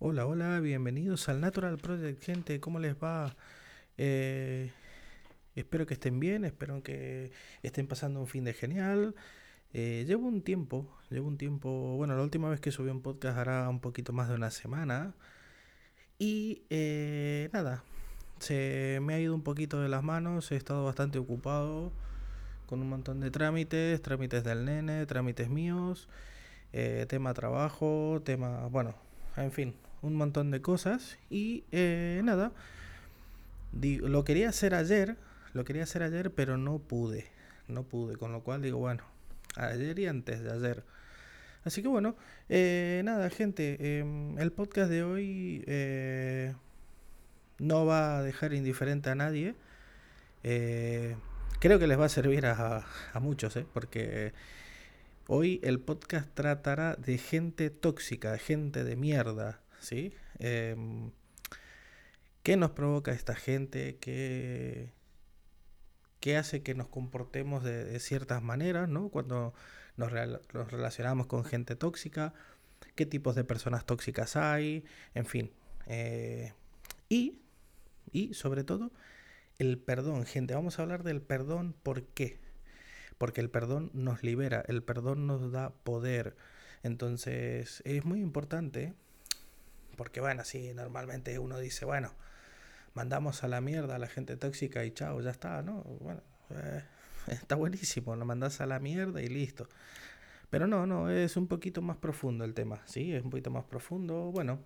Hola, hola, bienvenidos al Natural Project, gente, ¿cómo les va? Eh, espero que estén bien, espero que estén pasando un fin de genial. Eh, llevo un tiempo, llevo un tiempo, bueno, la última vez que subí un podcast hará un poquito más de una semana. Y eh, nada, se me ha ido un poquito de las manos, he estado bastante ocupado con un montón de trámites, trámites del nene, trámites míos, eh, tema trabajo, tema, bueno, en fin, un montón de cosas. Y eh, nada, lo quería hacer ayer, lo quería hacer ayer, pero no pude, no pude, con lo cual digo, bueno, ayer y antes de ayer. Así que bueno, eh, nada, gente, em, el podcast de hoy eh, no va a dejar indiferente a nadie. Eh, creo que les va a servir a, muchos, ¿eh? porque hoy el podcast tratará de gente tóxica, gente de mierda, ¿sí? Em, ¿Qué nos provoca esta gente? ¿Qué, qué hace que nos comportemos de, ciertas maneras, ¿no? Cuando nos relacionamos con gente tóxica, qué tipos de personas tóxicas hay, en fin. eh, y, y sobre todo, el perdón, gente. Vamos a hablar del perdón, ¿por qué? Porque el perdón nos libera, el perdón nos da poder. Entonces, es muy importante, porque bueno, así normalmente uno dice, bueno, mandamos a la mierda a la gente tóxica y chao, ya está, ¿no? Bueno, eh, está buenísimo, lo mandas a la mierda y listo. Pero no, no, es un poquito más profundo el tema, ¿sí? Es un poquito más profundo. Bueno,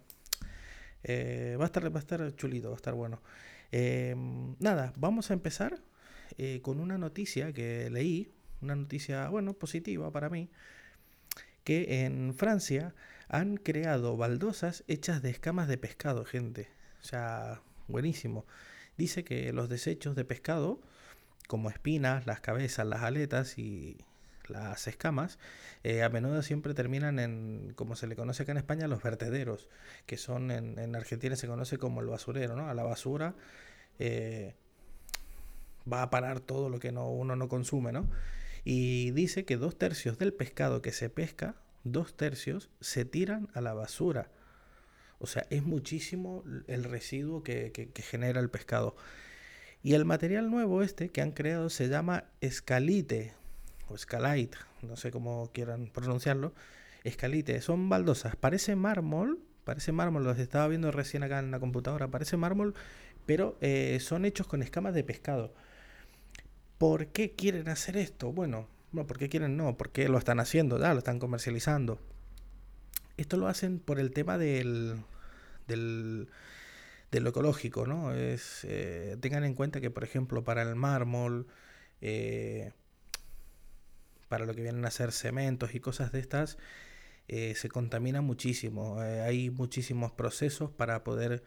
eh, va a estar, va a estar chulito, va a estar bueno. Eh, nada, vamos a empezar eh, con una noticia que leí, una noticia, bueno, positiva para mí, que en Francia han creado baldosas hechas de escamas de pescado, gente. O sea, buenísimo. Dice que los desechos de pescado, como espinas, las cabezas, las aletas y las escamas, eh, a menudo siempre terminan en, como se le conoce acá en España, los vertederos, que son en, en Argentina se conoce como el basurero, ¿no? A la basura eh, va a parar todo lo que no, uno no consume, ¿no? Y dice que dos tercios del pescado que se pesca, dos tercios, se tiran a la basura. O sea, es muchísimo el residuo que, que- genera el pescado. Y el material nuevo este que han creado se llama escalite o escalite, no sé cómo quieran pronunciarlo. Escalite, son baldosas, parece mármol, parece mármol, los estaba viendo recién acá en la computadora, parece mármol, pero eh, son hechos con escamas de pescado. ¿Por qué quieren hacer esto? Bueno, no, ¿por qué quieren? No, porque lo están haciendo, ya lo están comercializando. Esto lo hacen por el tema del, del, de lo ecológico, ¿no? Es, eh, tengan en cuenta que, por ejemplo, para el mármol, eh, para lo que vienen a ser cementos y cosas de estas, eh, se contamina muchísimo. Hay muchísimos procesos para poder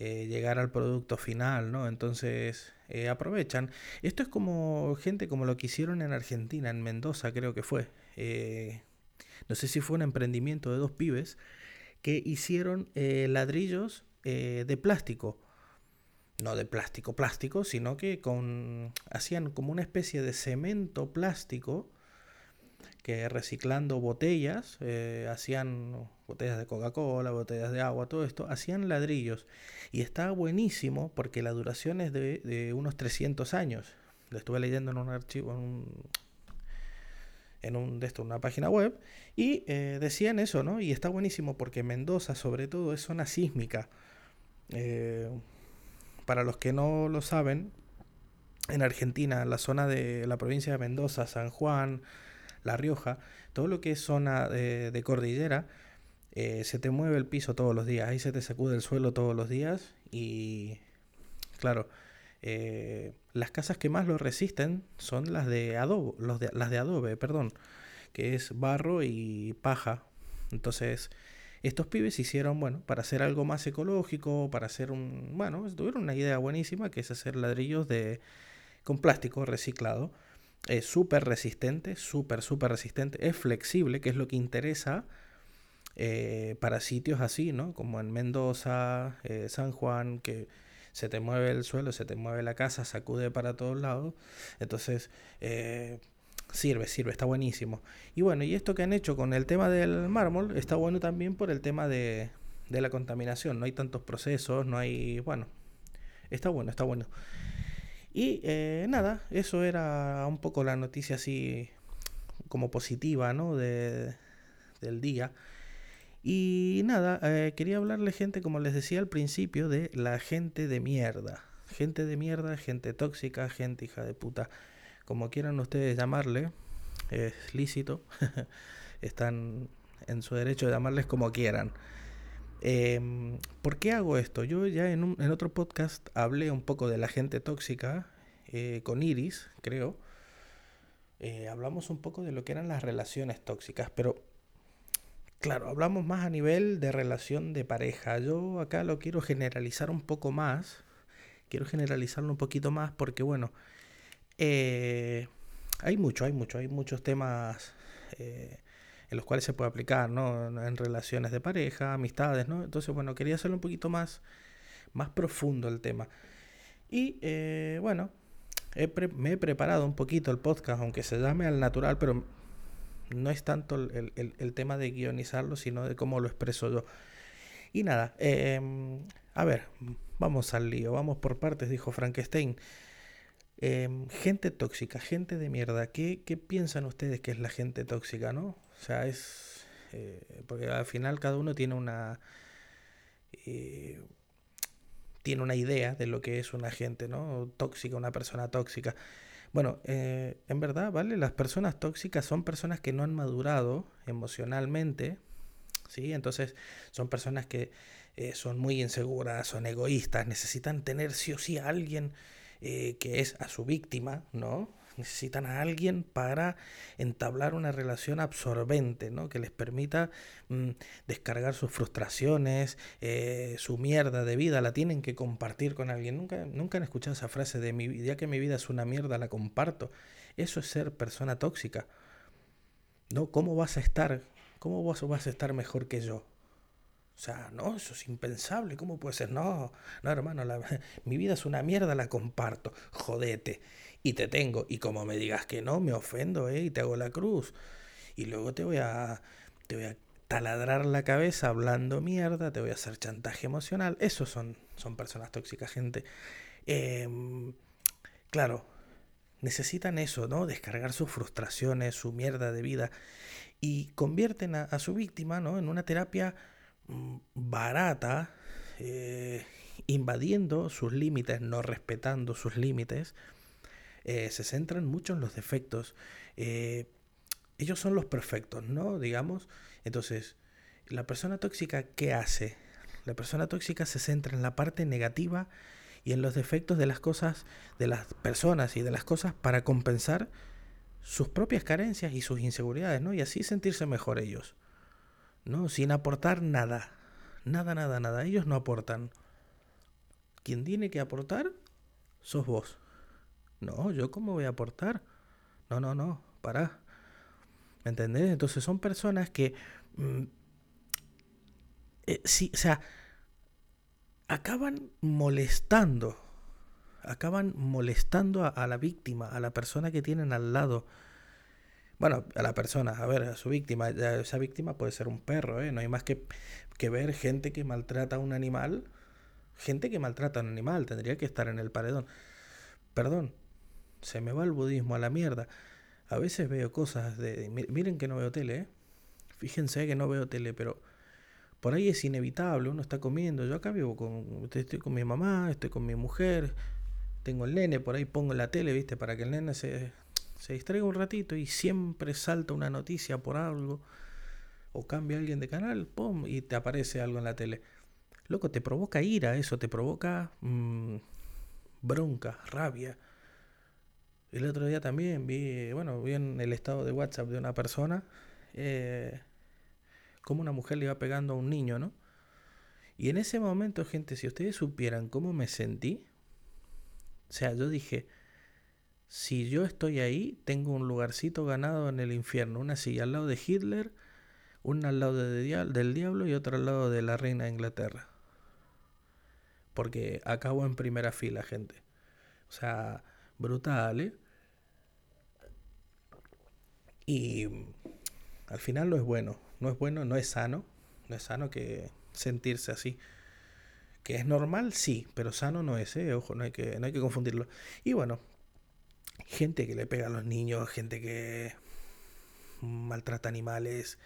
eh, llegar al producto final, ¿no? Entonces eh, aprovechan. Esto es como gente como lo que hicieron en Argentina, en Mendoza creo que fue. Eh, no sé si fue un emprendimiento de dos pibes que hicieron ladrillos de plástico. No de plástico plástico, sino que con hacían como una especie de cemento plástico que reciclando botellas, eh, hacían botellas de Coca-Cola, botellas de agua, todo esto, hacían ladrillos. Y está buenísimo porque la duración es de, de unos 300 años. Lo estuve leyendo en un archivo, en un, en un de esto, una página web, y eh, decían eso, ¿no? Y está buenísimo porque Mendoza, sobre todo, es zona sísmica. Eh, para los que no lo saben, en Argentina, la zona de la provincia de Mendoza, San Juan, La Rioja, todo lo que es zona de, cordillera, eh, se te mueve el piso todos los días, ahí se te sacude el suelo todos los días y claro, eh, las casas que más lo resisten son las de adobe, los de, las de adobe, perdón, que es barro y paja. Entonces, estos pibes hicieron, bueno, para hacer algo más ecológico, para hacer un, bueno, tuvieron una idea buenísima que es hacer ladrillos de con plástico reciclado. Es súper resistente, súper, súper resistente. Es flexible, que es lo que interesa eh, para sitios así, ¿no? Como en Mendoza, eh, San Juan, que se te mueve el suelo, se te mueve la casa, sacude para todos lados. Entonces, eh, sirve, sirve, está buenísimo. Y bueno, y esto que han hecho con el tema del mármol está bueno también por el tema de, de la contaminación. No hay tantos procesos, no hay... Bueno, está bueno, está bueno. Y eh, nada, eso era un poco la noticia así como positiva, ¿no? De, del día. Y nada, eh, quería hablarle gente, como les decía al principio, de la gente de mierda. Gente de mierda, gente tóxica, gente hija de puta. Como quieran ustedes llamarle, es lícito. Están en su derecho de llamarles como quieran. Em, ¿Por qué hago esto? Yo ya en, en, otro podcast hablé un poco de la gente tóxica eh, con Iris, creo. Eh, hablamos un poco de lo que eran las relaciones tóxicas, pero claro, hablamos más a nivel de relación de pareja. Yo acá lo quiero generalizar un poco más. Quiero generalizarlo un poquito más porque, bueno, eh, hay mucho, hay mucho, hay muchos temas en los cuales se puede aplicar, ¿no? En relaciones de pareja, amistades, ¿no? Entonces, bueno, quería hacerlo un poquito más, más profundo el tema. Y eh, bueno, me he preparado un poquito el podcast, aunque se llame al natural, pero no es tanto el, tema de guionizarlo, sino de cómo lo expreso yo. Y nada, em, a ver, vamos al lío, vamos por partes, dijo Frankenstein. Em, gente tóxica, gente de mierda. ¿Qué, ¿Qué, piensan ustedes que es la gente tóxica, no? O sea, es... Eh, porque al final cada uno tiene una... Eh, tiene una idea de lo que es una gente, ¿no? Tóxica, una persona tóxica. Bueno, eh, en verdad, ¿vale? Las personas tóxicas son personas que no han madurado emocionalmente, ¿sí? Entonces son personas que son muy inseguras, son egoístas, necesitan tener sí o sí a alguien eh, que es a su víctima, ¿no? Necesitan a alguien para entablar una relación absorbente, ¿no? Que les permita mm, descargar sus frustraciones, eh, su mierda de vida, la tienen que compartir con alguien. Nunca, nunca han escuchado esa frase de mi, ya que mi vida es una mierda, la comparto. Eso es ser persona tóxica. ¿No? ¿Cómo vas a estar? ¿Cómo vas, a estar mejor que yo? O sea, no, eso es impensable. ¿Cómo puede ser? No, no, hermano, mi vida es una mierda, la comparto. Jodete. Y te tengo. Y como me digas que no, me ofendo, ¿eh? Y te hago la cruz. Y luego te voy a, te voy a taladrar la cabeza hablando mierda, te voy a hacer chantaje emocional. Esos son, son personas tóxicas, gente. Em, claro, necesitan eso, ¿no? Descargar sus frustraciones, su mierda de vida. Y convierten a, su víctima, ¿no? En una terapia Mm, barata, eh, invadiendo sus límites, no respetando sus límites, eh, se centran mucho en los defectos. Eh, ellos son los perfectos, ¿no? Digamos. Entonces, la persona tóxica, ¿qué hace? La persona tóxica se centra en la parte negativa y en los defectos de las cosas, de las personas y de las cosas para compensar sus propias carencias y sus inseguridades, ¿no? Y así sentirse mejor ellos. ¿no? Sin aportar nada. Nada, nada, nada. Ellos no aportan. Quien tiene que aportar sos vos. No, yo cómo voy a aportar. No, no, no, para. ¿Me entendés? Entonces son personas que... Mm, eh, sí, o sea, acaban molestando. Acaban molestando a la víctima, a la persona que tienen al lado bueno, a la persona, a ver, a su víctima. Esa víctima puede ser un perro, ¿eh? No hay más que, que ver gente que maltrata a un animal. Gente que maltrata a un animal tendría que estar en el paredón. Perdón, se me va el budismo a la mierda. A veces veo cosas de... Miren que no veo tele, ¿eh? Fíjense que no veo tele, pero por ahí es inevitable, uno está comiendo. Yo acá vivo con... Estoy con mi mamá, estoy con mi mujer, tengo el nene, por ahí pongo la tele, ¿viste? Para que el nene se, se distraiga un ratito y siempre salta una noticia por algo, o cambia alguien de canal, ¡pum! y te aparece algo en la tele. Loco, te provoca ira eso, te provoca mm, bronca, rabia. El otro día también vi, bueno, vi en el estado de WhatsApp de una persona eh, cómo una mujer le iba pegando a un niño, ¿no? Y en ese momento, gente, si ustedes supieran cómo me sentí, o sea, yo dije, si yo estoy ahí, tengo un lugarcito ganado en el infierno, una silla al lado de Hitler, una al lado del diablo y otra al lado de la reina de Inglaterra. Porque acabo en primera fila, gente. O sea, brutal, ¿eh? Y al final no es bueno, no es bueno, no es sano, no es sano que sentirse así. Que es normal, sí, pero sano no es, ¿eh? ojo, no hay, que, no hay que confundirlo. Y bueno, gente que le pega a los niños, gente que maltrata animales,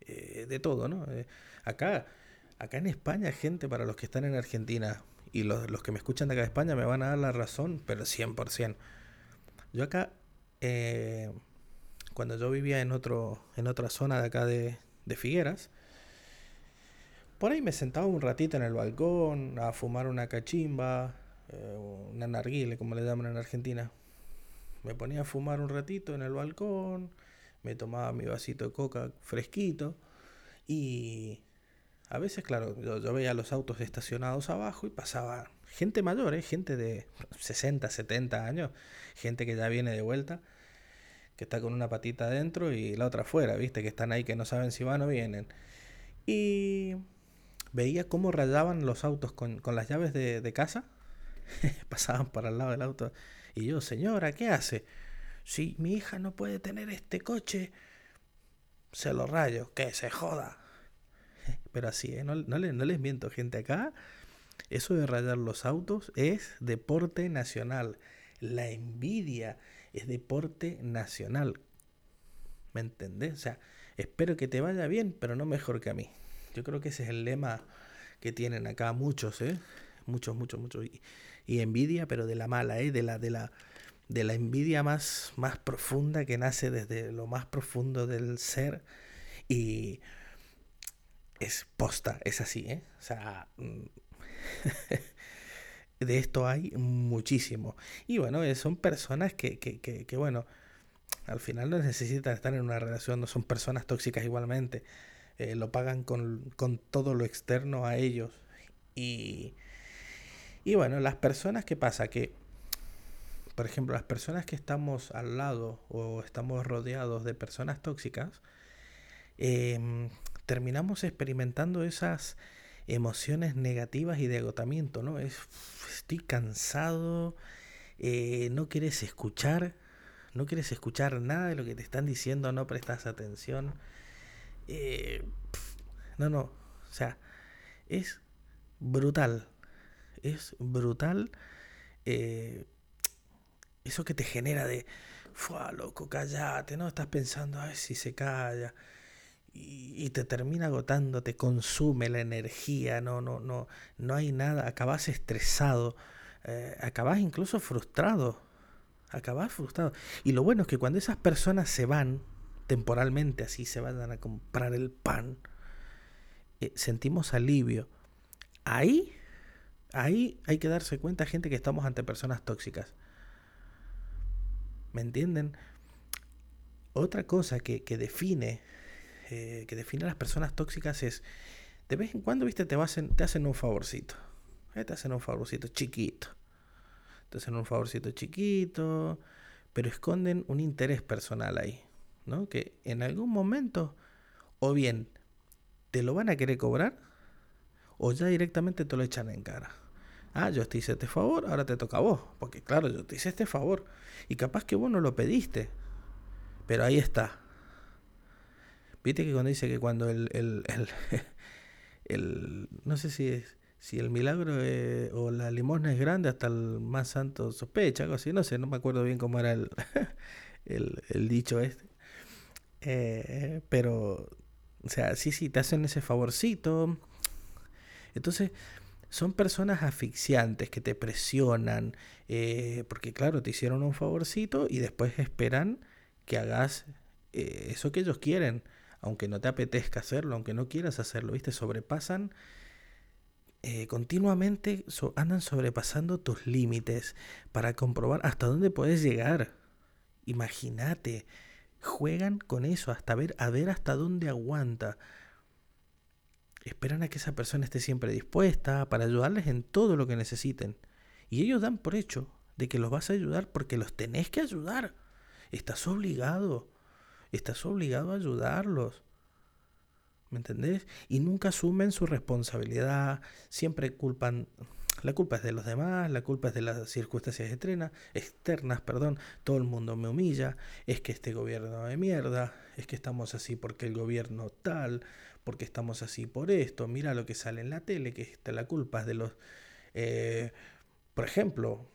eh, de todo, ¿no? Eh, acá, acá en España, gente, para los que están en Argentina y los, los, que me escuchan de acá de España me van a dar la razón, pero 100%. Yo acá, eh, cuando yo vivía en, otro, en otra zona de acá de, de Figueras, por ahí me sentaba un ratito en el balcón a fumar una cachimba, una narguile, como le llaman en Argentina. Me ponía a fumar un ratito en el balcón, me tomaba mi vasito de coca fresquito y a veces, claro, yo, veía los autos estacionados abajo y pasaba gente mayor, ¿eh? gente de 60, 70 años, gente que ya viene de vuelta, que está con una patita adentro y la otra afuera, ¿viste? Que están ahí que no saben si van o vienen. Y veía cómo rayaban los autos con, con las llaves de, de casa, pasaban para el lado del auto. Y yo, señora, ¿qué hace? Si mi hija no puede tener este coche, se lo rayo, que se joda. Pero así, ¿eh? no, no, les miento, gente, acá eso de rayar los autos es deporte nacional. La envidia es deporte nacional. ¿Me entendés? O sea, espero que te vaya bien, pero no mejor que a mí. Yo creo que ese es el lema que tienen acá muchos, ¿eh? Muchos, muchos, muchos. Y, y envidia, pero de la mala, ¿eh? De la, de la, de la envidia más, más profunda que nace desde lo más profundo del ser y es posta, es así, ¿eh? O sea, mm, de esto hay muchísimo. Y bueno, eh, son personas que, que, que, bueno, al final no necesitan estar en una relación, no son personas tóxicas igualmente. Eh, lo pagan con, con todo lo externo a ellos. Y, y bueno, las personas que pasa que por ejemplo, las personas que estamos al lado o estamos rodeados de personas tóxicas, em, terminamos experimentando esas emociones negativas y de agotamiento, ¿no? Es, estoy cansado, eh, no quieres escuchar, no quieres escuchar nada de lo que te están diciendo, no prestas atención. Eh, no, no, o sea, es brutal, es brutal. Eh, eso que te genera de, fua, loco, callate, ¿no? Estás pensando, a ver si se calla. Y, te termina agotando, te consume la energía, no, no, no, no hay nada, acabas estresado, eh, acabas incluso frustrado, acabas frustrado. Y lo bueno es que cuando esas personas se van, temporalmente así, se van a comprar el pan, eh, sentimos alivio. Ahí, ahí hay que darse cuenta, gente, que estamos ante personas tóxicas. ¿Me entienden? Otra cosa que, que define eh, que define a las personas tóxicas es de vez en cuando, viste, te, hacen, te hacen un favorcito. Eh, te hacen un favorcito chiquito. Te hacen un favorcito chiquito, pero esconden un interés personal ahí. ¿no? Que en algún momento, o bien te lo van a querer cobrar, o ya directamente te lo echan en cara ah, yo te hice este favor, ahora te toca a vos. Porque claro, yo te hice este favor. Y capaz que vos no lo pediste. Pero ahí está. Viste que cuando dice que cuando el, el, el, no sé si es, si el milagro o la limosna es grande, hasta el más santo sospecha, algo así, no sé, no me acuerdo bien cómo era el, el, dicho este. Eh, pero, o sea, sí, sí, te hacen ese favorcito. Entonces, son personas asfixiantes que te presionan, eh, porque claro, te hicieron un favorcito y después esperan que hagas eh, eso que ellos quieren, aunque no te apetezca hacerlo, aunque no quieras hacerlo, ¿viste? Sobrepasan eh, continuamente, andan sobrepasando tus límites para comprobar hasta dónde puedes llegar. Imagínate, juegan con eso hasta ver, a ver hasta dónde aguanta esperan a que esa persona esté siempre dispuesta para ayudarles en todo lo que necesiten. Y ellos dan por hecho de que los vas a ayudar porque los tenés que ayudar. Estás obligado. Estás obligado a ayudarlos. ¿Me entendés? Y nunca asumen su responsabilidad. Siempre culpan. La culpa es de los demás, la culpa es de las circunstancias externas, externas, perdón. Todo el mundo me humilla. Es que este gobierno de mierda. Es que estamos así porque el gobierno tal porque estamos así por esto, mira lo que sale en la tele, que esta la culpa es de los... Eh, por ejemplo,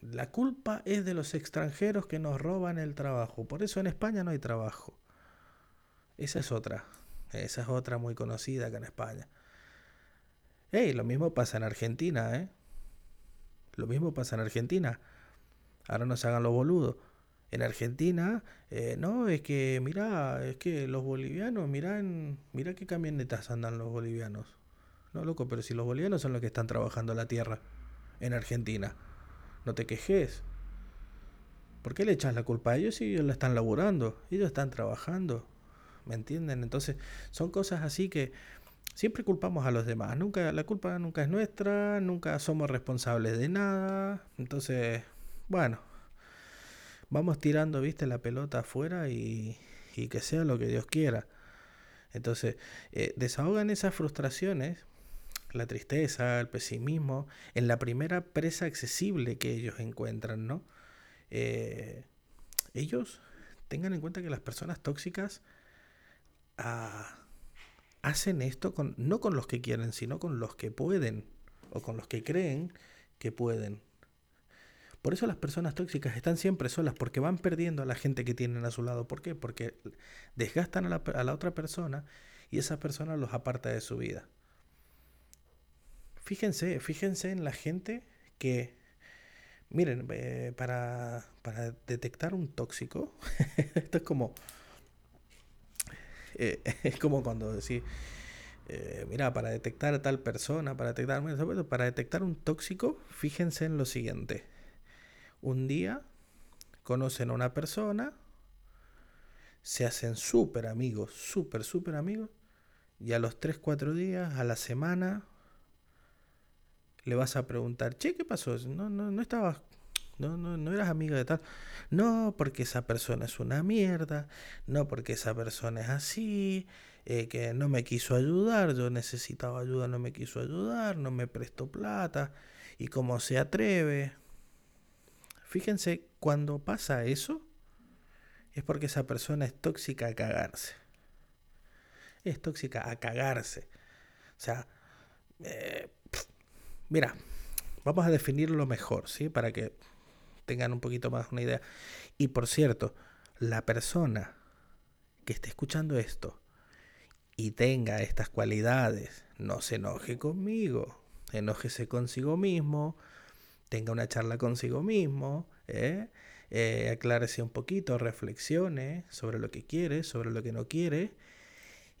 la culpa es de los extranjeros que nos roban el trabajo, por eso en España no hay trabajo. Esa es otra, esa es otra muy conocida acá en España. Hey, lo mismo pasa en Argentina, ¿eh? Lo mismo pasa en Argentina. Ahora no se hagan los boludos. En Argentina, eh, no, es que, mira, es que los bolivianos, miran, mira qué camionetas andan los bolivianos. No, loco, pero si los bolivianos son los que están trabajando la tierra en Argentina, no te quejes. ¿Por qué le echas la culpa a ellos si ellos la están laburando? Ellos están trabajando. ¿Me entienden? Entonces, son cosas así que siempre culpamos a los demás. Nunca, la culpa nunca es nuestra, nunca somos responsables de nada. Entonces, bueno, vamos tirando, viste, la pelota afuera y, y que sea lo que Dios quiera. Entonces, eh, desahogan esas frustraciones, la tristeza, el pesimismo, en la primera presa accesible que ellos encuentran, ¿no? Eh, ellos tengan en cuenta que las personas tóxicas ah, hacen esto con, no con los que quieren, sino con los que pueden o con los que creen que pueden. Por eso las personas tóxicas están siempre solas, porque van perdiendo a la gente que tienen a su lado. ¿Por qué? Porque desgastan a la, a la otra persona y esa persona los aparta de su vida. Fíjense, fíjense en la gente que, miren, eh, para, para, detectar un tóxico, esto es como, eh, es como cuando decís, eh, mira, para detectar a tal persona, para detectar, para detectar un tóxico, fíjense en lo siguiente. Un día conocen a una persona, se hacen súper amigos, súper, súper amigos, y a los 3, 4 días, a la semana, le vas a preguntar, che, ¿qué pasó? No, no, no estabas, no, no, no eras amiga de tal. No, porque esa persona es una mierda, no porque esa persona es así, eh, que no me quiso ayudar, yo necesitaba ayuda, no me quiso ayudar, no me prestó plata, y cómo se atreve. Fíjense, cuando pasa eso, es porque esa persona es tóxica a cagarse. Es tóxica a cagarse. O sea, eh, mira, vamos a definirlo mejor, ¿sí? Para que tengan un poquito más una idea. Y por cierto, la persona que esté escuchando esto y tenga estas cualidades, no se enoje conmigo, enójese consigo mismo, tenga una charla consigo mismo, ¿eh? Eh, aclárese un poquito, reflexione sobre lo que quiere, sobre lo que no quiere,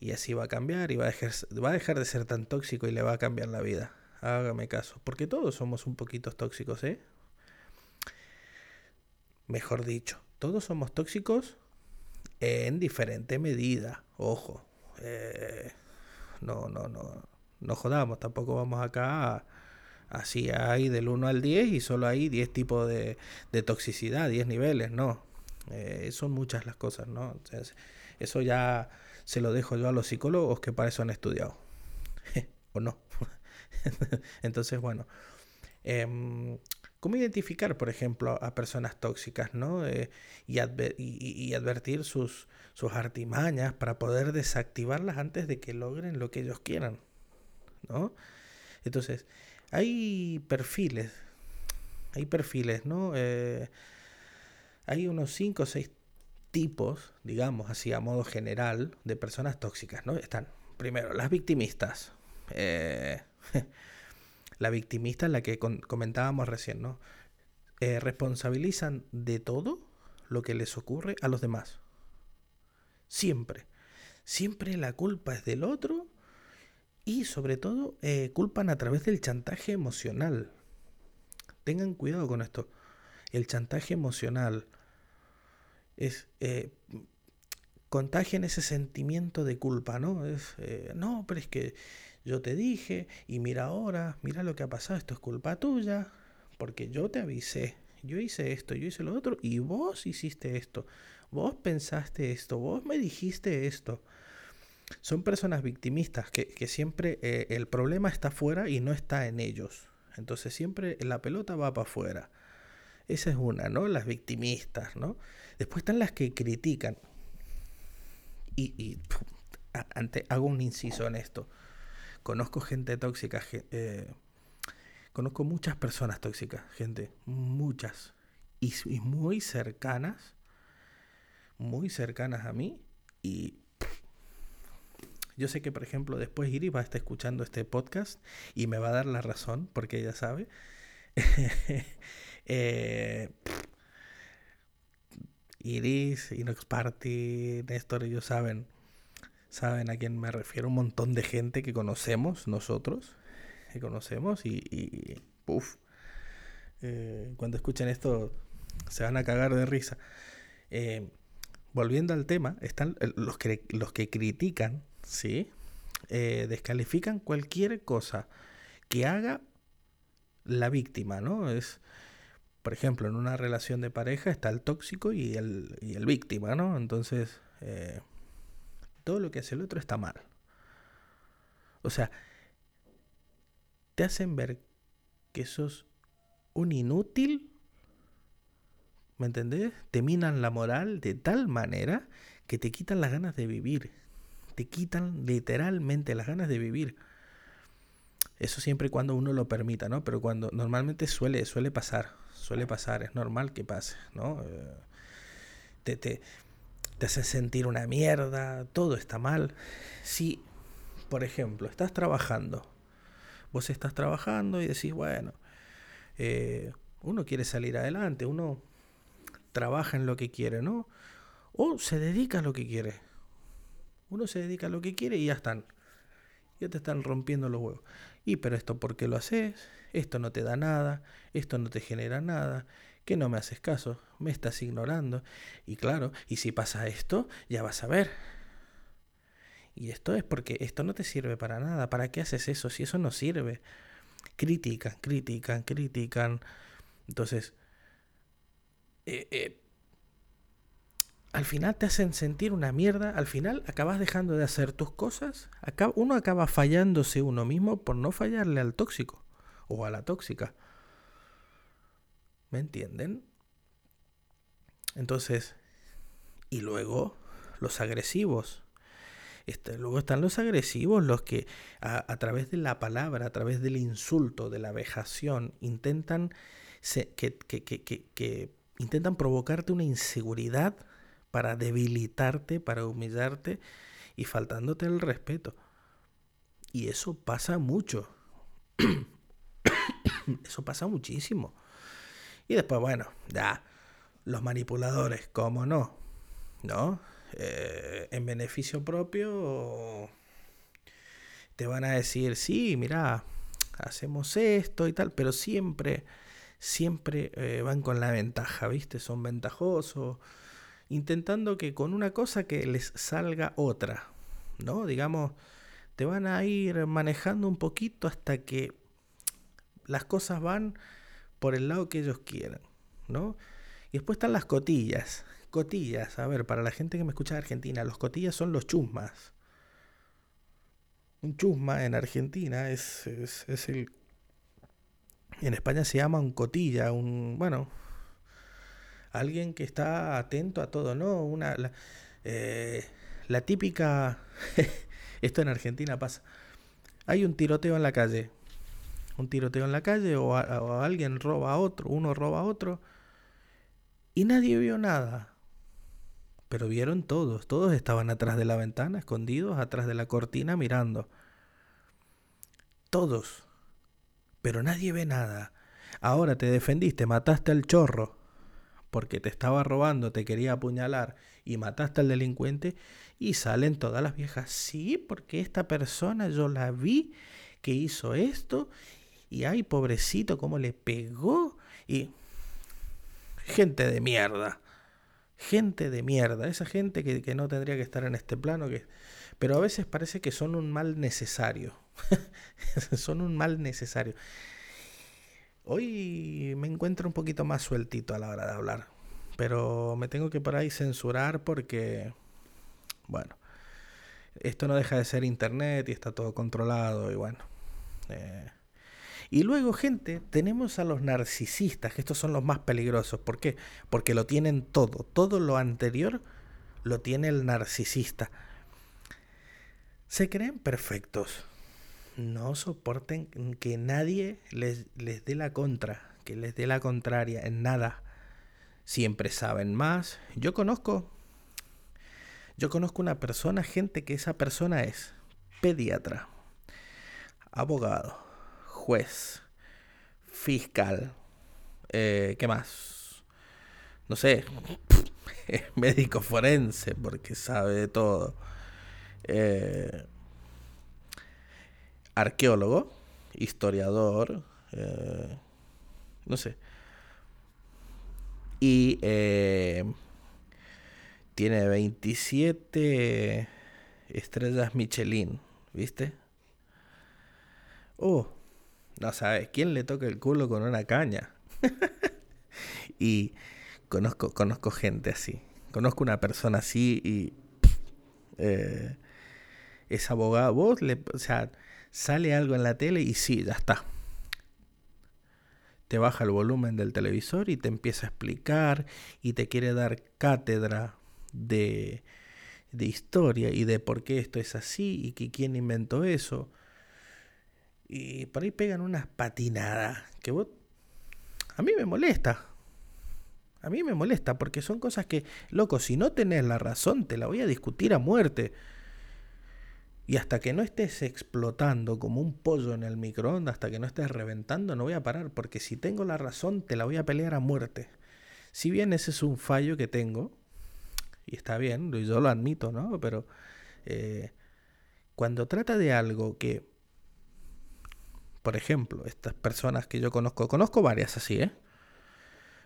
y así va a cambiar y va a, dejar, va a dejar de ser tan tóxico y le va a cambiar la vida. Hágame caso, porque todos somos un poquito tóxicos, ¿eh? Mejor dicho, todos somos tóxicos en diferente medida, ojo. Eh, no, no, no, no jodamos, tampoco vamos acá a Así hay del 1 al 10 y solo hay 10 tipos de, toxicidad, 10 niveles, no. Eh, son muchas las cosas, ¿no? eso ya se lo dejo yo a los psicólogos que para eso han estudiado. o no. Entonces, bueno. Em, ¿Cómo identificar, por ejemplo, a personas tóxicas, ¿no? Eh, y, advertir sus, sus artimañas para poder desactivarlas antes de que logren lo que ellos quieran, ¿no? Entonces, hay perfiles, hay perfiles, ¿no? Eh, hay unos 5 o 6 tipos, digamos así a modo general, de personas tóxicas, ¿no? Están, primero, las victimistas. Eh, la victimista es la que comentábamos recién, ¿no? Eh, responsabilizan de todo lo que les ocurre a los demás. Siempre. Siempre la culpa es del otro y sobre todo eh, culpan a través del chantaje emocional. Tengan cuidado con esto. El chantaje emocional es eh, contagian ese sentimiento de culpa, ¿no? Es, eh, no, pero es que yo te dije y mira ahora, mira lo que ha pasado, esto es culpa tuya, porque yo te avisé, yo hice esto, yo hice lo otro y vos hiciste esto, vos pensaste esto, vos me dijiste esto son personas victimistas que, siempre eh, el problema está fuera y no está en ellos. Entonces siempre la pelota va para afuera. Esa es una, ¿no? Las victimistas, ¿no? Después están las que critican. Y, Ante, hago un inciso en esto. Conozco gente tóxica, eh, conozco muchas personas tóxicas, gente, muchas, y, muy cercanas, muy cercanas a mí, y yo sé que, por ejemplo, después Iri va a estar escuchando este podcast y me va a dar la razón, porque ella sabe. eh, Iris, Inox Party, Néstor, ellos saben, saben a quién me refiero, un montón de gente que conocemos nosotros, que conocemos y, y eh, cuando escuchen esto se van a cagar de risa. Eh, volviendo al tema, están los que, los que critican, ¿sí? Eh, descalifican cualquier cosa que haga la víctima, ¿no? Es por ejemplo, en una relación de pareja está el tóxico y el, y el víctima, ¿no? Entonces, todo lo que hace el otro está mal. O sea, te hacen ver que sos un inútil, ¿me entendés? Te minan la moral de tal manera que te quitan las ganas de vivir. Te quitan literalmente las ganas de vivir. Eso siempre y cuando uno lo permita, ¿no? Pero cuando normalmente suele, suele pasar suele pasar, es normal que pase, ¿no? Eh, te, te, te hace sentir una mierda, todo está mal. Si, por ejemplo, estás trabajando, vos estás trabajando y decís, bueno, eh, uno quiere salir adelante, uno trabaja en lo que quiere, ¿no? O se dedica a lo que quiere. Uno se dedica a lo que quiere y ya están. Ya te están rompiendo los huevos. Y pero esto, ¿por qué lo haces? Esto no te da nada, esto no te genera nada, que no me haces caso, me estás ignorando. Y claro, y si pasa esto, ya vas a ver. Y esto es porque esto no te sirve para nada. ¿Para qué haces eso si eso no sirve? Critican, critican, critican. Entonces, eh, eh, al final te hacen sentir una mierda, al final acabas dejando de hacer tus cosas, uno acaba fallándose uno mismo por no fallarle al tóxico o a la tóxica. ¿Me entienden? Entonces, y luego los agresivos. Este, luego están los agresivos, los que a, través de la palabra, a través del insulto, de la vejación, intentan, que, que intentan provocarte una inseguridad para debilitarte, para humillarte y faltándote el respeto. Y eso pasa mucho. eso pasa muchísimo. Y después, bueno, ya, los manipuladores, ¿cómo no? ¿No? Eh, en beneficio propio te van a decir, sí, mira, hacemos esto y tal, pero siempre, siempre eh, van con la ventaja, ¿viste? Son ventajosos intentando que con una cosa que les salga otra, ¿no? Digamos, te van a ir manejando un poquito hasta que las cosas van por el lado que ellos quieran, ¿no? Y después están las cotillas. Cotillas, a ver, para la gente que me escucha de Argentina, los cotillas son los chusmas. Un chusma en Argentina es, es, es el... En España se llama un cotilla, un... Bueno, alguien que está atento a todo, ¿no? Una, la, eh, la típica, esto en Argentina pasa, hay un tiroteo en la calle, un tiroteo en la calle o, alguien roba a otro, uno roba a otro, y nadie vio nada. Pero vieron todos, todos estaban atrás de la ventana, escondidos, atrás de la cortina, mirando. Todos. Pero nadie ve nada. Ahora te defendiste, mataste al chorro porque te estaba robando, te quería apuñalar y mataste al delincuente y salen todas las viejas, sí, porque esta persona yo la vi que hizo esto y ay, pobrecito, cómo le pegó y gente de mierda. Gente de mierda, esa gente que, que no tendría que estar en este plano, que, pero a veces parece que son un mal necesario. son un mal necesario. Hoy me encuentro un poquito más sueltito a la hora de hablar, pero me tengo que por ahí censurar porque, bueno, esto no deja de ser internet y está todo controlado y bueno. Eh. Y luego, gente, tenemos a los narcisistas, que estos son los más peligrosos. ¿Por qué? Porque lo tienen todo. Todo lo anterior lo tiene el narcisista. Se creen perfectos. No soporten que nadie les, les dé la contra, que les dé la contraria en nada. Siempre saben más. Yo conozco, yo conozco una persona, gente que esa persona es pediatra, abogado, juez, fiscal, eh, ¿qué más? No sé, médico forense, porque sabe de todo. Eh, arqueólogo, historiador, eh, no sé. Y eh, tiene 27 estrellas Michelin, ¿viste? Oh, no sabes, ¿quién le toca el culo con una caña? y conozco, conozco gente así. Conozco una persona así y eh, es abogado. Vos le, o sea, sale algo en la tele y sí, ya está. Te baja el volumen del televisor y te empieza a explicar y te quiere dar cátedra de, de historia y de por qué esto es así y que quién inventó eso. Y por ahí pegan unas patinadas que vos... A mí me molesta. A mí me molesta porque son cosas que, loco, si no tenés la razón, te la voy a discutir a muerte. Y hasta que no estés explotando como un pollo en el microondas, hasta que no estés reventando, no voy a parar, porque si tengo la razón, te la voy a pelear a muerte. Si bien ese es un fallo que tengo, y está bien, yo lo admito, ¿no? Pero eh, cuando trata de algo que, por ejemplo, estas personas que yo conozco, conozco varias así, ¿eh?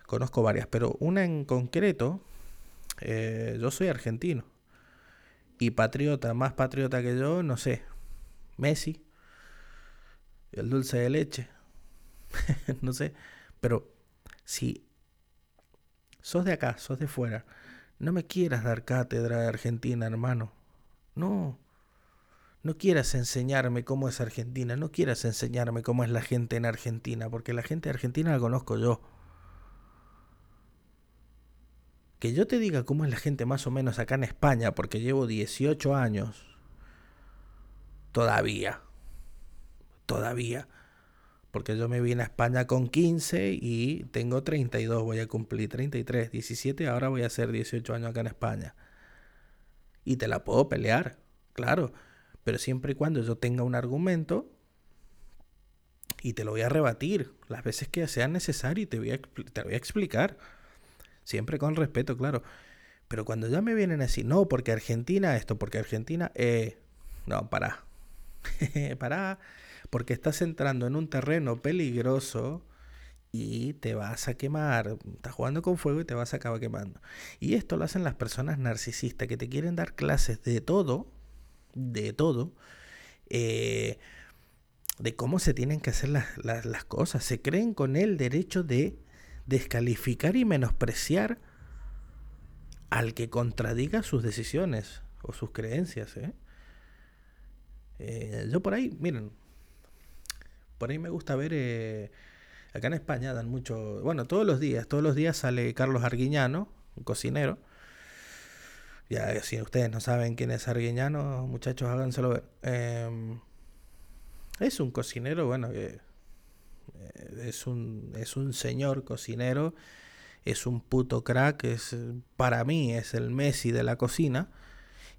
Conozco varias, pero una en concreto, eh, yo soy argentino y patriota, más patriota que yo, no sé, Messi, el dulce de leche, no sé, pero si sos de acá, sos de fuera, no me quieras dar cátedra de Argentina, hermano. No. No quieras enseñarme cómo es Argentina, no quieras enseñarme cómo es la gente en Argentina, porque la gente de Argentina la conozco yo. que yo te diga cómo es la gente más o menos acá en España, porque llevo 18 años, todavía, todavía, porque yo me vine a España con 15 y tengo 32, voy a cumplir 33, 17, ahora voy a hacer 18 años acá en España. Y te la puedo pelear, claro, pero siempre y cuando yo tenga un argumento y te lo voy a rebatir las veces que sea necesario y te voy a, te voy a explicar. Siempre con respeto, claro. Pero cuando ya me vienen a decir, no, porque Argentina esto, porque Argentina, eh, no, para. para, porque estás entrando en un terreno peligroso y te vas a quemar. Estás jugando con fuego y te vas a acabar quemando. Y esto lo hacen las personas narcisistas que te quieren dar clases de todo, de todo, eh, de cómo se tienen que hacer las, las cosas. Se creen con el derecho de descalificar y menospreciar al que contradiga sus decisiones o sus creencias. ¿eh? Eh, yo por ahí, miren, por ahí me gusta ver, eh, acá en España dan mucho, bueno, todos los días, todos los días sale Carlos Arguiñano, un cocinero. Ya, si ustedes no saben quién es Arguiñano, muchachos, háganselo ver. Em, es un cocinero, bueno, que eh, es un, es un señor cocinero, es un puto crack, es, para mí es el Messi de la cocina.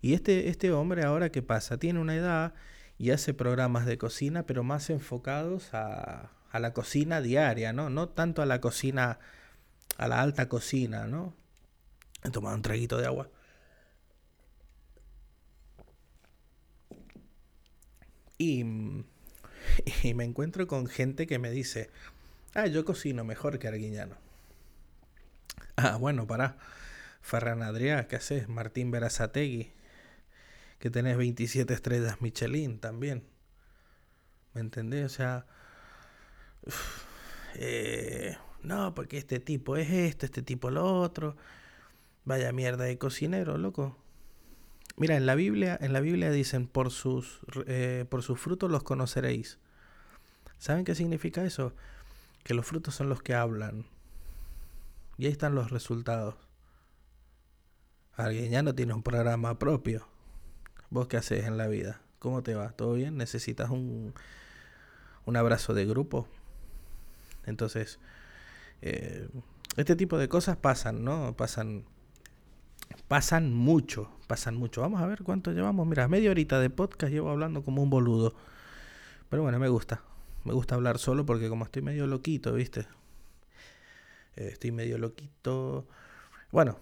Y este, este hombre ahora qué pasa, tiene una edad y hace programas de cocina, pero más enfocados a, a la cocina diaria, ¿no? No tanto a la cocina, a la alta cocina, ¿no? He tomado un traguito de agua. Y me encuentro con gente que me dice, ah, yo cocino mejor que Arguiñano. Ah, bueno, para Ferran Adrià, ¿qué haces? Martín Berazategui, que tenés 27 estrellas Michelin también. ¿Me entendés? O sea, eh, no, porque este tipo es esto, este tipo lo otro. Vaya mierda de cocinero, loco. Mira, en la Biblia, en la Biblia dicen, por sus, eh, por sus frutos los conoceréis. ¿Saben qué significa eso? Que los frutos son los que hablan. Y ahí están los resultados. Alguien ya no tiene un programa propio. ¿Vos qué haces en la vida? ¿Cómo te va? ¿Todo bien? ¿Necesitas un, un abrazo de grupo? Entonces, eh, este tipo de cosas pasan, ¿no? Pasan, pasan mucho, pasan mucho. Vamos a ver cuánto llevamos. Mira, media horita de podcast llevo hablando como un boludo. Pero bueno, me gusta. Me gusta hablar solo porque como estoy medio loquito, ¿viste? Eh, estoy medio loquito. Bueno,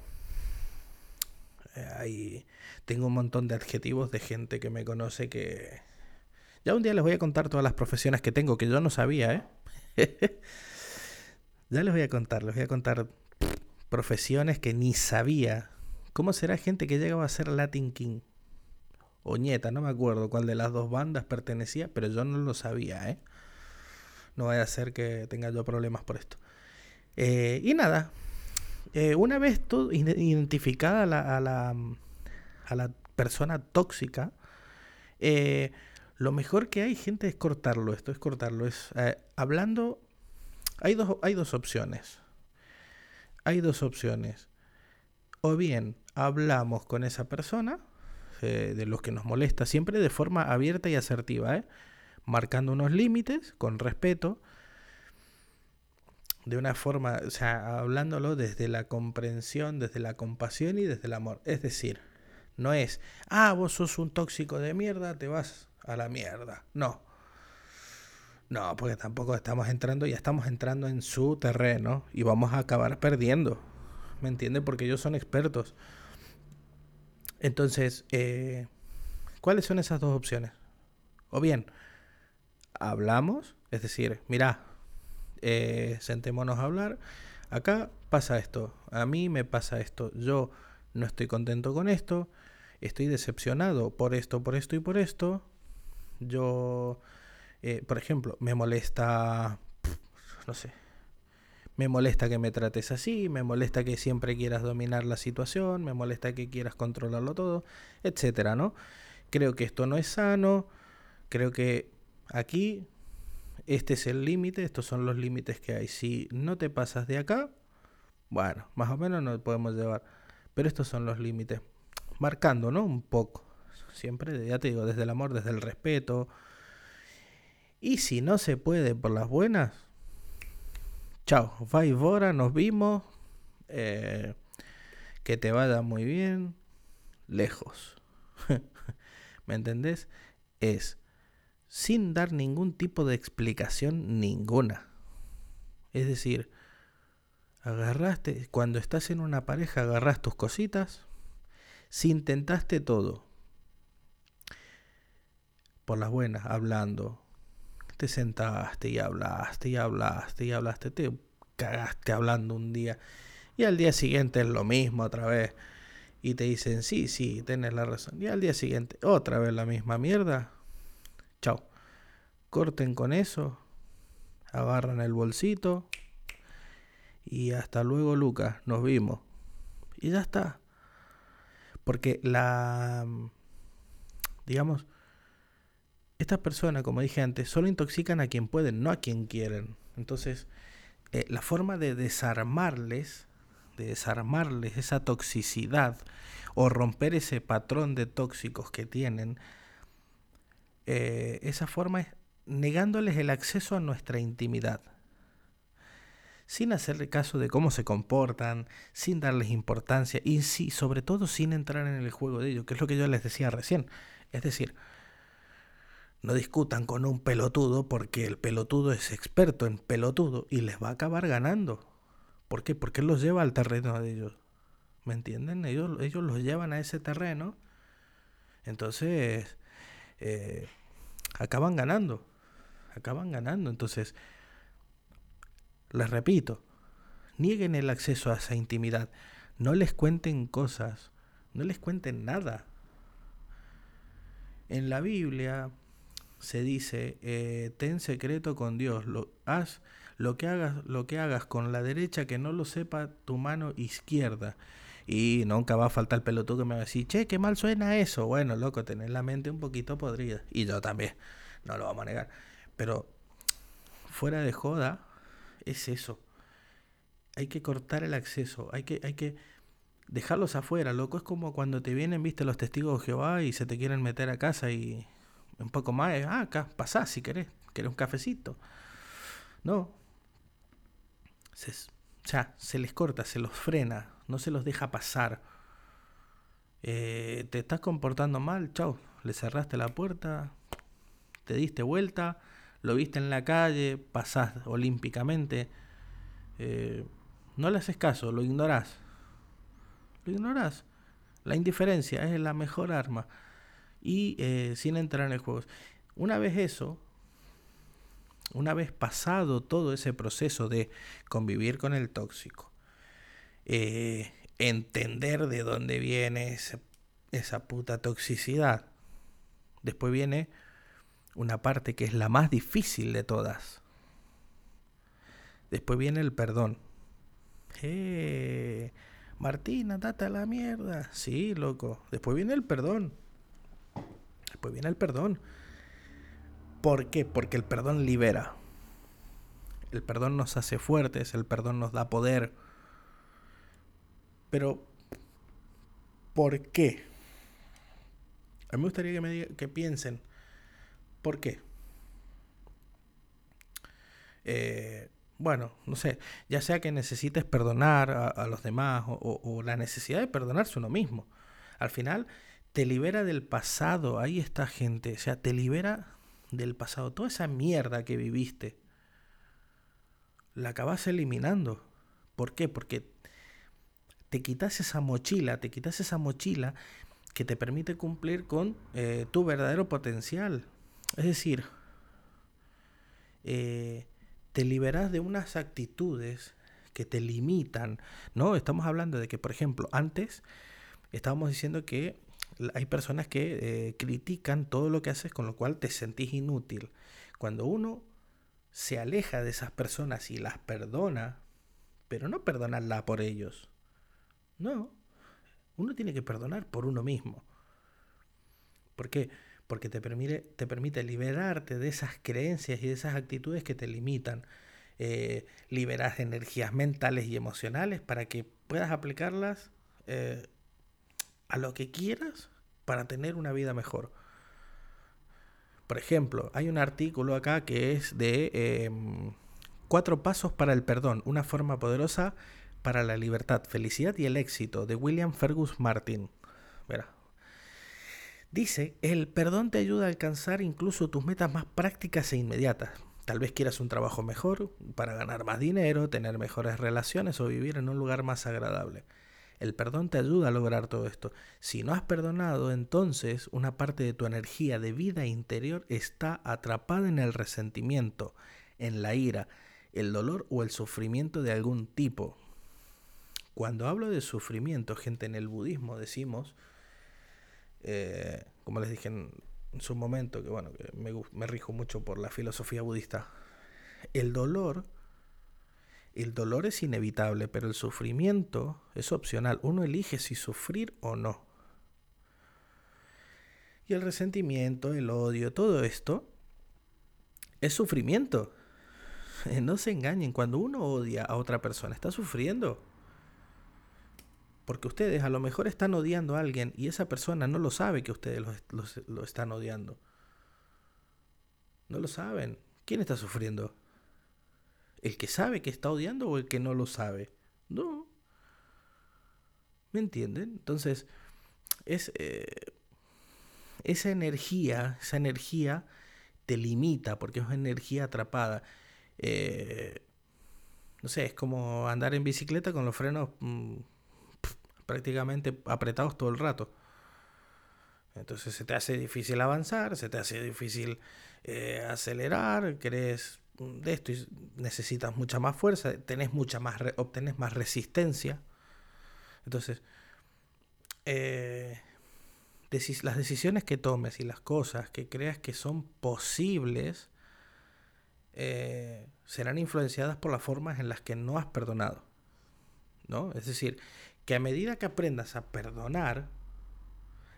eh, ahí tengo un montón de adjetivos de gente que me conoce que... Ya un día les voy a contar todas las profesiones que tengo, que yo no sabía, ¿eh? ya les voy a contar, les voy a contar profesiones que ni sabía. ¿Cómo será gente que llegaba a ser Latin King? O Nieta, no me acuerdo cuál de las dos bandas pertenecía, pero yo no lo sabía, ¿eh? No vaya a ser que tenga yo problemas por esto. Eh, y nada, eh, una vez identificada a la, la, persona tóxica, eh, lo mejor que hay, gente, es cortarlo. Esto es cortarlo. Es hablando. Hay dos, hay dos opciones. Hay dos opciones. O bien hablamos con esa persona, de lo que nos molesta, siempre de forma abierta y asertiva, marcando unos límites, con respeto de una forma, o sea, hablándolo desde la comprensión, desde la compasión y desde el amor. Es decir, no es, ah, vos sos un tóxico de mierda, te vas a la mierda. No. No, porque tampoco estamos entrando, ya estamos entrando en su terreno y vamos a acabar perdiendo. ¿Me entiende? Porque ellos son expertos. Entonces, eh, ¿cuáles son esas dos opciones? O bien, hablamos, es decir, mira, eh, sentémonos a hablar. Acá pasa esto, a mí me pasa esto, yo no estoy contento con esto, estoy decepcionado por esto, por esto y por esto. Yo, eh, por ejemplo, me molesta, no sé, me molesta que me trates así, me molesta que siempre quieras dominar la situación, me molesta que quieras controlarlo todo, etcétera, ¿no? Creo que esto no es sano, creo que aquí este es el límite, estos son los límites que hay. Si no te pasas de acá, bueno, más o menos nos podemos llevar. Pero estos son los límites. Marcando, ¿no? Un poco. Siempre, ya te digo, desde el amor, desde el respeto. Y si no se puede por las buenas, chao, Bora, nos vimos. Eh, que te vaya muy bien. Lejos. ¿Me entendés? Es sin dar ningún tipo de explicación ninguna. Es decir, agarraste, cuando estás en una pareja, agarras tus cositas, si intentaste todo, por las buenas, hablando, te sentaste y hablaste y hablaste y hablaste, te cagaste hablando un día y al día siguiente es lo mismo otra vez y te dicen sí, sí, tienes la razón y al día siguiente otra vez la misma mierda, Chao. Corten con eso. Agarran el bolsito. Y hasta luego, Lucas. Nos vimos. Y ya está. Porque la... Digamos... Estas personas, como dije antes, solo intoxican a quien pueden, no a quien quieren. Entonces, eh, la forma de desarmarles, de desarmarles esa toxicidad o romper ese patrón de tóxicos que tienen, eh, esa forma es negándoles el acceso a nuestra intimidad, sin hacerle caso de cómo se comportan, sin darles importancia y sí, sobre todo sin entrar en el juego de ellos, que es lo que yo les decía recién. Es decir, no discutan con un pelotudo porque el pelotudo es experto en pelotudo y les va a acabar ganando. ¿Por qué? Porque los lleva al terreno de ellos. ¿Me entienden? Ellos, ellos los llevan a ese terreno. Entonces, eh, acaban ganando. Acaban ganando. Entonces, les repito, nieguen el acceso a esa intimidad. No les cuenten cosas. No les cuenten nada. En la Biblia se dice, eh, ten secreto con Dios. Lo, haz lo que hagas, lo que hagas con la derecha que no lo sepa tu mano izquierda. Y nunca va a faltar el pelotudo que me va a decir, che, qué mal suena eso. Bueno, loco, tenés la mente un poquito podrida. Y yo también, no lo vamos a negar. Pero fuera de joda, es eso. Hay que cortar el acceso, hay que, hay que dejarlos afuera, loco. Es como cuando te vienen, viste, los testigos de Jehová y se te quieren meter a casa y un poco más, ah, acá, pasá si querés, querés un cafecito. No. Se, ya, se les corta, se los frena, no se los deja pasar. Eh, te estás comportando mal, chau, le cerraste la puerta, te diste vuelta, lo viste en la calle, pasás olímpicamente, eh, no le haces caso, lo ignorás. Lo ignorás. La indiferencia es la mejor arma. Y eh, sin entrar en el juego. Una vez eso, una vez pasado todo ese proceso de convivir con el tóxico, eh, entender de dónde viene esa puta toxicidad, después viene una parte que es la más difícil de todas. Después viene el perdón. Eh, Martina, date a la mierda. Sí, loco. Después viene el perdón. Después viene el perdón. ¿Por qué? Porque el perdón libera. El perdón nos hace fuertes, el perdón nos da poder. Pero, ¿por qué? A mí me gustaría que, me que piensen, ¿por qué? Eh, bueno, no sé, ya sea que necesites perdonar a, los demás o, la necesidad de perdonarse uno mismo. Al final te libera del pasado, ahí está gente, o sea, te libera del pasado, toda esa mierda que viviste, la acabas eliminando. ¿Por qué? Porque te quitas esa mochila, te quitas esa mochila que te permite cumplir con eh, tu verdadero potencial. Es decir, eh, te liberas de unas actitudes que te limitan, ¿no? Estamos hablando de que, por ejemplo, antes estábamos diciendo que hay personas que eh, critican todo lo que haces, con lo cual te sentís inútil. Cuando uno se aleja de esas personas y las perdona, pero no perdonarla por ellos. No, uno tiene que perdonar por uno mismo. ¿Por qué? porque te permite, te permite liberarte de esas creencias y de esas actitudes que te limitan. Eh, liberas energías mentales y emocionales para que puedas aplicarlas eh, a lo que quieras para tener una vida mejor. Por ejemplo, hay un artículo acá que es de em, Cuatro pasos para el perdón, una forma poderosa para la libertad, felicidad y el éxito, de William Fergus Martin. Verá, Dice, el perdón te ayuda a alcanzar incluso tus metas más prácticas e inmediatas. Tal vez quieras un trabajo mejor para ganar más dinero, tener mejores relaciones o vivir en un lugar más agradable. El perdón te ayuda a lograr todo esto. Si no has perdonado, entonces una parte de tu energía de vida interior está atrapada en el resentimiento, en la ira, el dolor o el sufrimiento de algún tipo. Cuando hablo de sufrimiento, gente, en el budismo decimos eh, como les dije en, su momento, que bueno, que me, me rijo mucho por la filosofía budista, el dolor, el dolor es inevitable, pero el sufrimiento es opcional. Uno elige si sufrir o no. Y el resentimiento, el odio, todo esto es sufrimiento. No se engañen, cuando uno odia a otra persona, está sufriendo. Porque ustedes a lo mejor están odiando a alguien y esa persona no lo sabe que ustedes lo, están odiando. No lo saben. ¿Quién está sufriendo? ¿El que sabe que está odiando o el que no lo sabe? No. ¿Me entienden? Entonces, es, eh, esa energía, esa energía te limita porque es una energía atrapada. Eh, no sé, es como andar en bicicleta con los frenos mm, prácticamente apretados todo el rato. Entonces se te hace difícil avanzar, se te hace difícil eh, acelerar, crees de esto necesitas mucha más fuerza, tenés mucha más obtenés más resistencia. Entonces, eh, las decisiones que tomes y las cosas que creas que son posibles eh, serán influenciadas por las formas en las que no has perdonado. ¿no? Es decir, que a medida que aprendas a perdonar,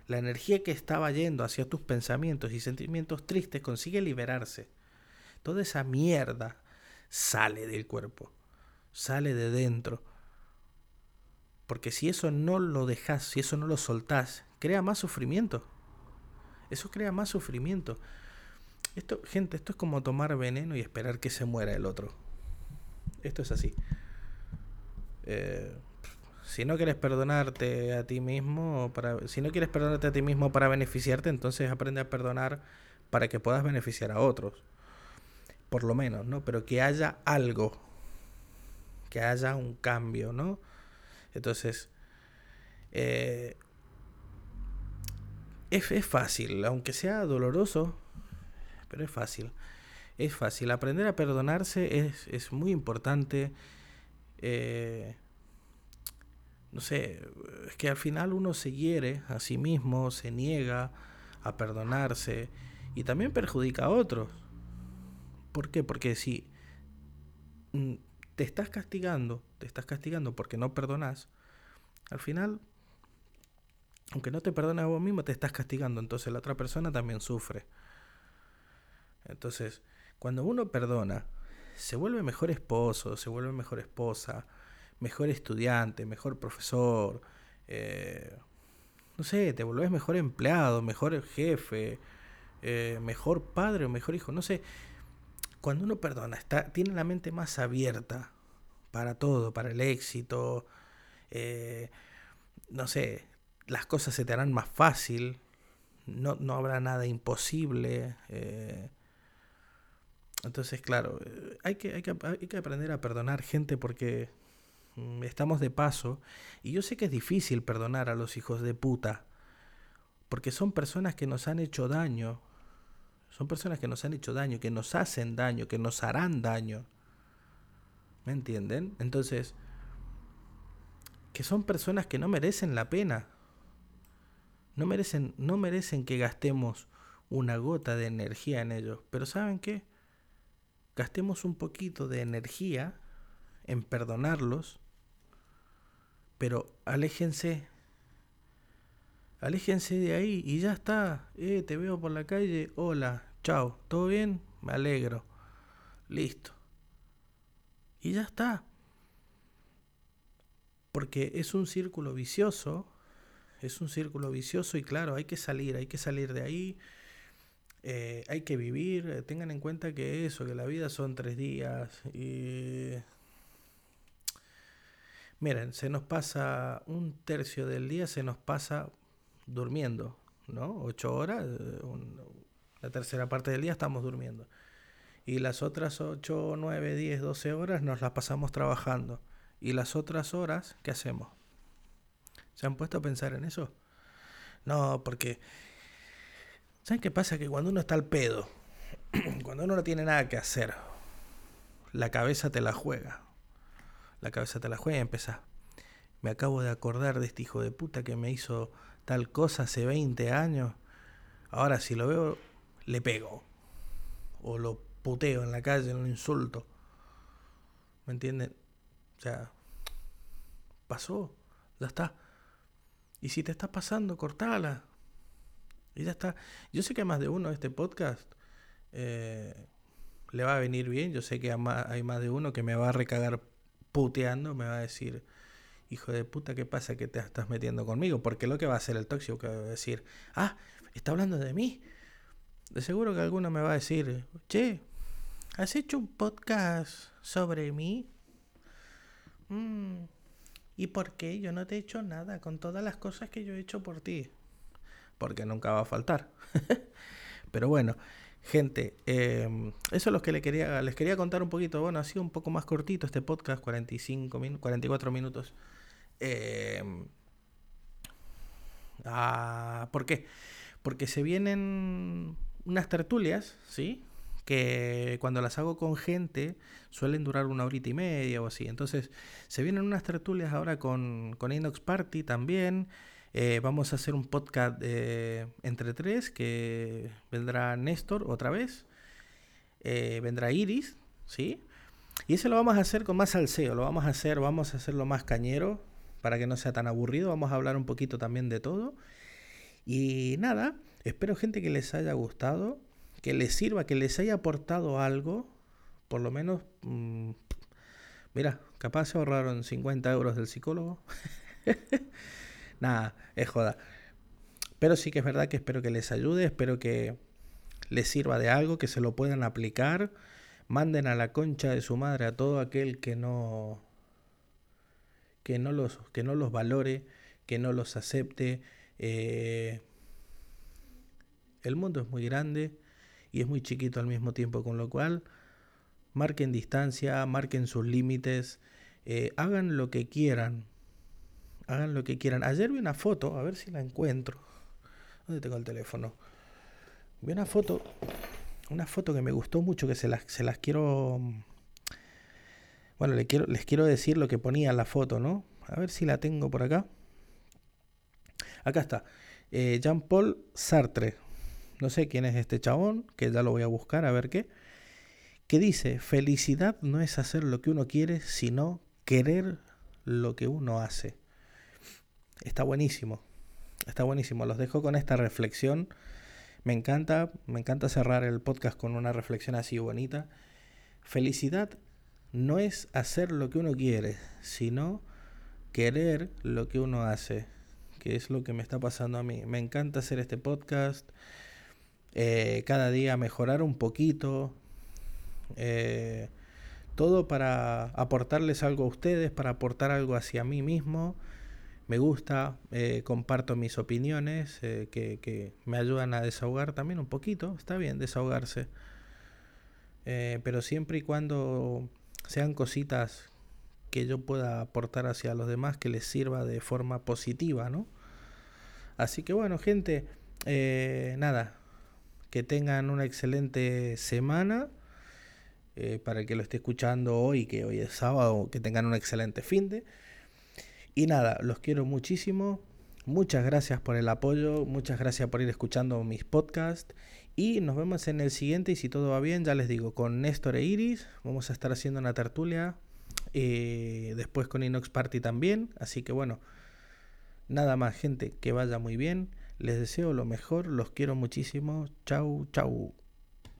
la energía que estaba yendo hacia tus pensamientos y sentimientos tristes consigue liberarse. Toda esa mierda sale del cuerpo, sale de dentro. Porque si eso no lo dejas, si eso no lo soltás, crea más sufrimiento. Eso crea más sufrimiento. Esto, gente, esto es como tomar veneno y esperar que se muera el otro. Esto es así. Eh, si no quieres perdonarte a ti mismo, para, si no quieres perdonarte a ti mismo para beneficiarte, entonces aprende a perdonar para que puedas beneficiar a otros. Por lo menos, ¿no? Pero que haya algo, que haya un cambio, ¿no? Entonces, eh, es, es fácil, aunque sea doloroso, pero es fácil. Es fácil. Aprender a perdonarse es, es muy importante. Eh, no sé, es que al final uno se hiere a sí mismo, se niega a perdonarse y también perjudica a otros. ¿Por qué? Porque si mm, te estás castigando, te estás castigando porque no perdonas, al final, aunque no te perdones a vos mismo, te estás castigando, entonces la otra persona también sufre. Entonces, cuando uno perdona, se vuelve mejor esposo, se vuelve mejor esposa, mejor estudiante, mejor profesor, eh, no sé, te vuelves mejor empleado, mejor jefe, eh, mejor padre o mejor hijo, no sé. Cuando uno perdona, está, tiene la mente más abierta para todo, para el éxito, eh, no sé, las cosas se te harán más fácil, no, no habrá nada imposible. entonces, claro, hay que, hay, que, hay que aprender a perdonar gente porque Mm, estamos de paso y yo sé que es difícil perdonar a los hijos de puta, porque son personas que nos han hecho daño, son personas que nos han hecho daño, que nos hacen daño, que nos harán daño. ¿Me entienden? Entonces, que son personas que no merecen la pena. No merecen, no merecen que gastemos una gota de energía en ellos. Pero ¿saben qué? Gastemos un poquito de energía en perdonarlos pero aléjense. Aléjense de ahí y ya está. Eh, te veo por la calle. Hola, chao. ¿Todo bien? Me alegro. Listo. Y ya está. Porque es un círculo vicioso. Es un círculo vicioso y claro, hay que salir, hay que salir de ahí. Eh, hay que vivir. Tengan en cuenta que eso, que la vida son tres días. Y Miren, se nos pasa un tercio del día, se nos pasa durmiendo, ¿no? Ocho horas, eh, la tercera parte del día estamos durmiendo. Y las otras ocho, nueve, diez, doce horas nos las pasamos trabajando. Y las otras horas, ¿qué hacemos? ¿Se han puesto a pensar en eso? No, porque... ¿Saben qué pasa? Que cuando uno está al pedo, cuando uno no tiene nada que hacer, la cabeza te la juega la cabeza te la juega y empezás. Me acabo de acordar de este hijo de puta que me hizo tal cosa hace 20 años. Ahora si lo veo, le pego. O lo puteo en la calle, lo insulto. ¿Me entienden? O sea, pasó, ya está. Y si te está pasando, cortala. Y ya está. Yo sé que más de uno este podcast eh, le va a venir bien. Yo sé que hay más de uno que me va a recagar puteando, me va a decir, hijo de puta, ¿qué pasa que te estás metiendo conmigo? Porque lo que va a hacer el tóxico que va a decir, ah, está hablando de mí. De seguro que alguno me va a decir, che, ¿has hecho un podcast sobre mí? Mm, ¿Y por qué? Yo no te he hecho nada con todas las cosas que yo he hecho por ti. Porque nunca va a faltar. Pero bueno, Gente, em, eso es lo que les quería, les quería contar un poquito. Bueno, ha sido un poco más cortito este podcast, 45 44 minutos. Em, ah, ¿Por qué? Porque se vienen unas tertulias, ¿sí? Que cuando las hago con gente suelen durar una horita y media o así. Entonces, se vienen unas tertulias ahora con, con Inox Party también. Eh, vamos a hacer un podcast entre tres, que vendrá Néstor otra vez, eh, vendrá Iris, ¿sí? Y ese lo vamos a hacer con más salseo, lo vamos a hacer, vamos a hacerlo más cañero, para que no sea tan aburrido, vamos a hablar un poquito también de todo. Y nada, espero gente que les haya gustado, que les sirva, que les haya aportado algo, por lo menos, mm, mira, capaz se ahorraron 50 euros del psicólogo. Nada, es joda. pero sí que es verdad que espero que les ayude, espero que les sirva de algo, que se lo puedan aplicar. Manden a la concha de su madre a todo aquel que no que no los que no los valore, que no los acepte. Eh, el mundo es muy grande y es muy chiquito al mismo tiempo, con lo cual marquen distancia, marquen sus límites, eh, hagan lo que quieran, hagan lo que quieran. Ayer vi una foto, a ver si la encuentro. ¿Dónde tengo el teléfono? Vi una foto, una foto que me gustó mucho, que se las, se las quiero... Bueno, les quiero, les quiero decir lo que ponía en la foto, ¿no? A ver si la tengo por acá. Acá está. Eh, Jean-Paul Sartre. No sé quién es este chabón, que ya lo voy a buscar a ver qué. Que dice, felicidad no es hacer lo que uno quiere, sino querer lo que uno hace. Está buenísimo. Está buenísimo. Los dejo con esta reflexión. Me encanta, me encanta cerrar el podcast con una reflexión así bonita. Felicidad no es hacer lo que uno quiere, sino querer lo que uno hace, que es lo que me está pasando a mí. Me encanta hacer este podcast, eh, cada día mejorar un poquito, eh, todo para aportarles algo a ustedes, para aportar algo hacia mí mismo me gusta, eh, comparto mis opiniones eh, que, me ayudan a desahogar también un poquito, está bien desahogarse, pero siempre y cuando sean cositas que yo pueda aportar hacia los demás que les sirva de forma positiva, ¿no? Así que bueno, gente, nada, que tengan una excelente semana. para el que lo esté escuchando hoy, que hoy es sábado, que tengan un excelente fin de. Y nada, los quiero muchísimo. Muchas gracias por el apoyo, muchas gracias por ir escuchando mis podcasts y nos vemos en el siguiente y si todo va bien, ya les digo, con Néstor e Iris vamos a estar haciendo una tertulia, eh, después con Inox Party también, así que bueno, nada más gente, que vaya muy bien, les deseo lo mejor, los quiero muchísimo, chau, chau.